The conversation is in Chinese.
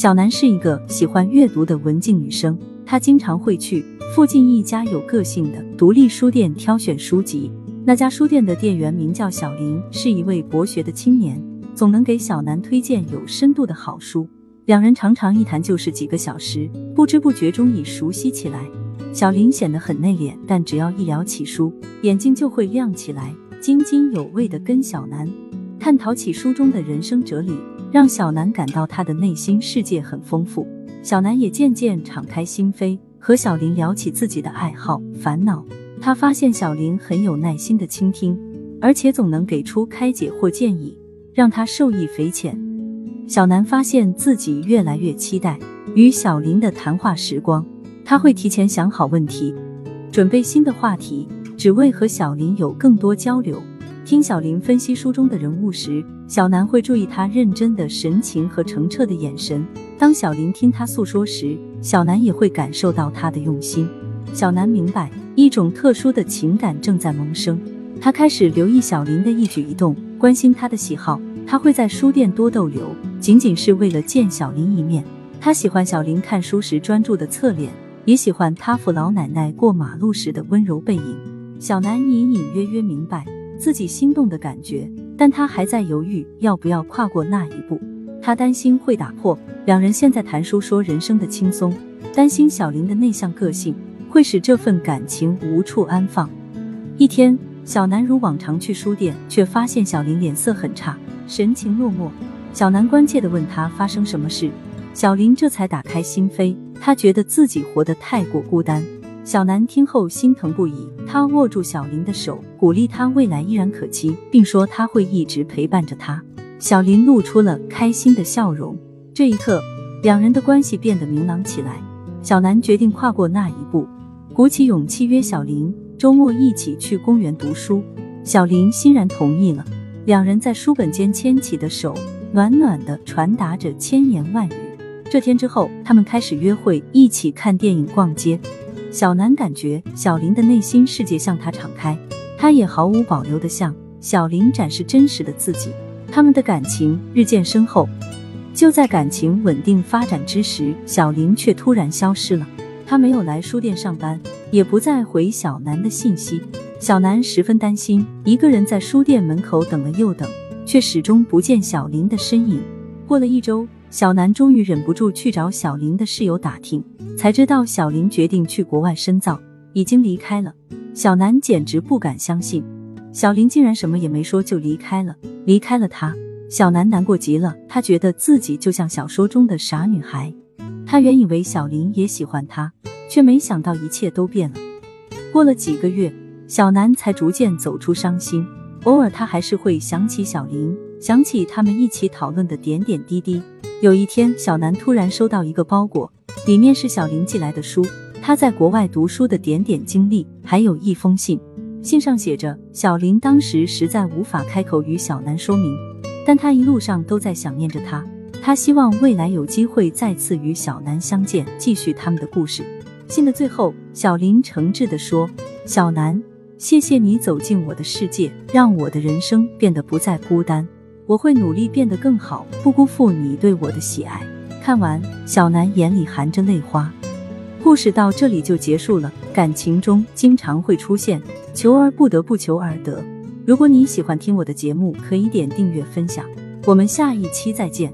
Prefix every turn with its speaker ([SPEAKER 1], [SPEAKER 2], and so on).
[SPEAKER 1] 小南是一个喜欢阅读的文静女生，她经常会去附近一家有个性的独立书店挑选书籍。那家书店的店员名叫小林，是一位博学的青年，总能给小南推荐有深度的好书。两人常常一谈就是几个小时，不知不觉中已熟悉起来。小林显得很内敛，但只要一聊起书，眼睛就会亮起来，津津有味地跟小南探讨起书中的人生哲理。让小南感到他的内心世界很丰富，小南也渐渐敞开心扉，和小林聊起自己的爱好、烦恼。他发现小林很有耐心的倾听，而且总能给出开解或建议，让他受益匪浅。小南发现自己越来越期待与小林的谈话时光，他会提前想好问题，准备新的话题，只为和小林有更多交流。听小林分析书中的人物时，小南会注意他认真的神情和澄澈的眼神。当小林听他诉说时，小南也会感受到他的用心。小南明白一种特殊的情感正在萌生，他开始留意小林的一举一动，关心他的喜好。他会在书店多逗留，仅仅是为了见小林一面。他喜欢小林看书时专注的侧脸，也喜欢他扶老奶奶过马路时的温柔背影。小南隐隐约约明白。自己心动的感觉，但他还在犹豫要不要跨过那一步。他担心会打破两人现在谈书说人生的轻松，担心小林的内向个性会使这份感情无处安放。一天，小南如往常去书店，却发现小林脸色很差，神情落寞。小南关切地问他发生什么事，小林这才打开心扉，他觉得自己活得太过孤单。小南听后心疼不已，他握住小林的手，鼓励他未来依然可期，并说他会一直陪伴着他。小林露出了开心的笑容。这一刻，两人的关系变得明朗起来。小南决定跨过那一步，鼓起勇气约小林周末一起去公园读书。小林欣然同意了。两人在书本间牵起的手，暖暖的传达着千言万语。这天之后，他们开始约会，一起看电影、逛街。小南感觉小林的内心世界向他敞开，他也毫无保留地向小林展示真实的自己。他们的感情日渐深厚。就在感情稳定发展之时，小林却突然消失了。他没有来书店上班，也不再回小南的信息。小南十分担心，一个人在书店门口等了又等，却始终不见小林的身影。过了一周。小南终于忍不住去找小林的室友打听，才知道小林决定去国外深造，已经离开了。小南简直不敢相信，小林竟然什么也没说就离开了，离开了他。小南难过极了，他觉得自己就像小说中的傻女孩。他原以为小林也喜欢他，却没想到一切都变了。过了几个月，小南才逐渐走出伤心，偶尔他还是会想起小林，想起他们一起讨论的点点滴滴。有一天，小南突然收到一个包裹，里面是小林寄来的书，他在国外读书的点点经历，还有一封信。信上写着，小林当时实在无法开口与小南说明，但他一路上都在想念着他，他希望未来有机会再次与小南相见，继续他们的故事。信的最后，小林诚挚地说：“小南，谢谢你走进我的世界，让我的人生变得不再孤单。”我会努力变得更好，不辜负你对我的喜爱。看完，小南眼里含着泪花。故事到这里就结束了。感情中经常会出现求而不得，不求而得。如果你喜欢听我的节目，可以点订阅分享。我们下一期再见。